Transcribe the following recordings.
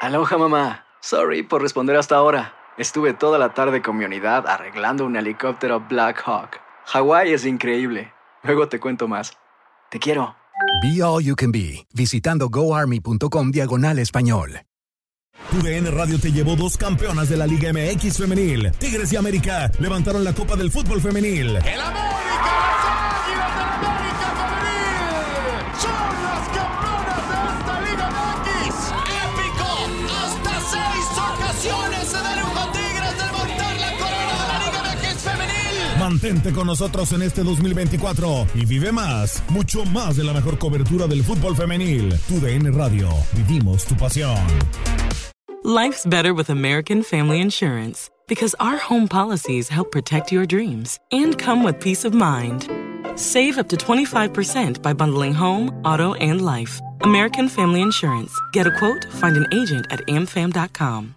Aloha mamá. Sorry por responder hasta ahora. Estuve toda la tarde con mi unidad arreglando un helicóptero Black Hawk. Hawái es increíble. Luego te cuento más. Te quiero. Be All You Can Be, visitando goarmy.com diagonal español. UDN Radio te llevó dos campeonas de la Liga MX femenil. Tigres y América levantaron la Copa del Fútbol femenil. ¡El América, Mantente con nosotros en este 2024 y vive más, mucho más de la mejor cobertura del fútbol femenil. UDN Radio, vivimos tu pasión. Life's better with American Family Insurance because our home policies help protect your dreams and come with peace of mind. Save up to 25% by bundling home, auto, and life. American Family Insurance. Get a quote, find an agent at amfam.com.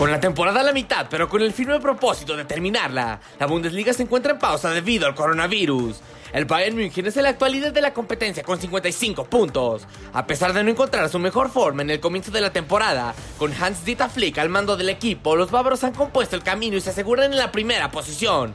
Con la temporada a la mitad, pero con el firme propósito de terminarla, la Bundesliga se encuentra en pausa debido al coronavirus. El Bayern München es el actual líder de la competencia con 55 puntos. A pesar de no encontrar su mejor forma en el comienzo de la temporada, con Hans Dieter Flick al mando del equipo, los bávaros han compuesto el camino y se aseguran en la primera posición.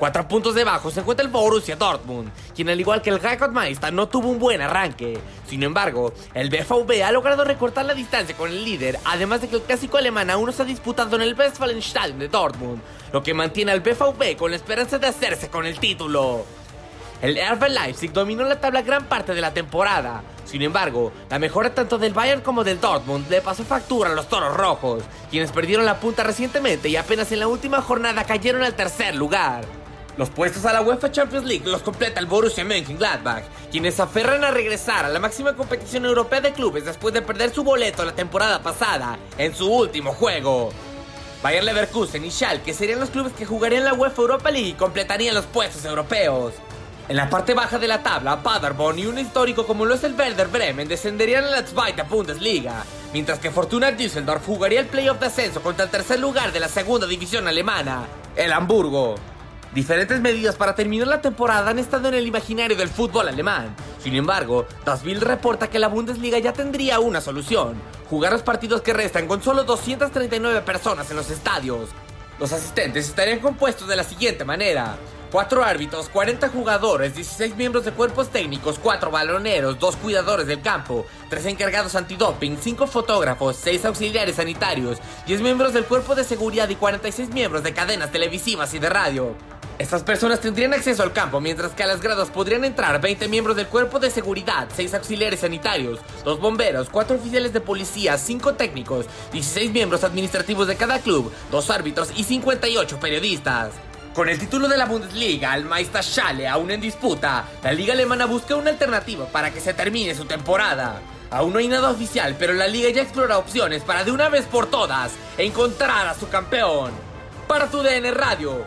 Cuatro puntos debajo se encuentra el Borussia Dortmund, quien al igual que el Meister no tuvo un buen arranque. Sin embargo, el BVB ha logrado recortar la distancia con el líder, además de que el clásico alemán aún no se ha disputado en el Westfalenstadion de Dortmund, lo que mantiene al BVB con la esperanza de hacerse con el título. El RB Leipzig dominó la tabla gran parte de la temporada. Sin embargo, la mejora tanto del Bayern como del Dortmund le pasó factura a los Toros Rojos, quienes perdieron la punta recientemente y apenas en la última jornada cayeron al tercer lugar. Los puestos a la UEFA Champions League los completa el Borussia Mönchengladbach, quienes aferran a regresar a la máxima competición europea de clubes después de perder su boleto la temporada pasada en su último juego. Bayern Leverkusen y Schalke serían los clubes que jugarían la UEFA Europa League y completarían los puestos europeos. En la parte baja de la tabla, Paderborn y un histórico como lo es el Werder Bremen descenderían a la Zweite Bundesliga, mientras que Fortuna Düsseldorf jugaría el playoff de ascenso contra el tercer lugar de la segunda división alemana, el Hamburgo. Diferentes medidas para terminar la temporada han estado en el imaginario del fútbol alemán. Sin embargo, Das reporta que la Bundesliga ya tendría una solución: jugar los partidos que restan con solo 239 personas en los estadios. Los asistentes estarían compuestos de la siguiente manera: 4 árbitros, 40 jugadores, 16 miembros de cuerpos técnicos, 4 baloneros, 2 cuidadores del campo, 3 encargados antidoping, 5 fotógrafos, 6 auxiliares sanitarios, 10 miembros del cuerpo de seguridad y 46 miembros de cadenas televisivas y de radio. Estas personas tendrían acceso al campo, mientras que a las gradas podrían entrar 20 miembros del cuerpo de seguridad, 6 auxiliares sanitarios, 2 bomberos, 4 oficiales de policía, 5 técnicos, 16 miembros administrativos de cada club, 2 árbitros y 58 periodistas. Con el título de la Bundesliga, el Meister Schale aún en disputa, la liga alemana busca una alternativa para que se termine su temporada. Aún no hay nada oficial, pero la liga ya explora opciones para de una vez por todas encontrar a su campeón. Para tu DN Radio,